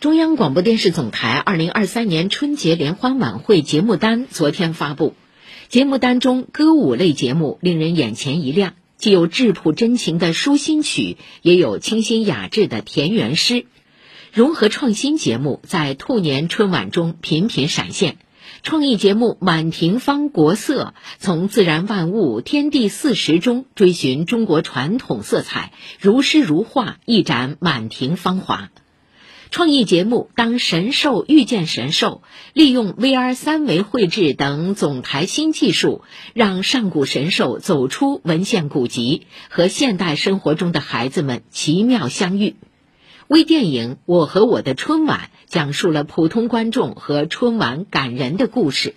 中央广播电视总台二零二三年春节联欢晚会节目单昨天发布，节目单中歌舞类节目令人眼前一亮，既有质朴真情的舒心曲，也有清新雅致的田园诗，融合创新节目在兔年春晚中频频闪现。创意节目《满庭芳国色》从自然万物、天地四时中追寻中国传统色彩，如诗如画，一展满庭芳华。创意节目《当神兽遇见神兽》，利用 VR 三维绘制等总台新技术，让上古神兽走出文献古籍，和现代生活中的孩子们奇妙相遇。微电影《我和我的春晚》讲述了普通观众和春晚感人的故事。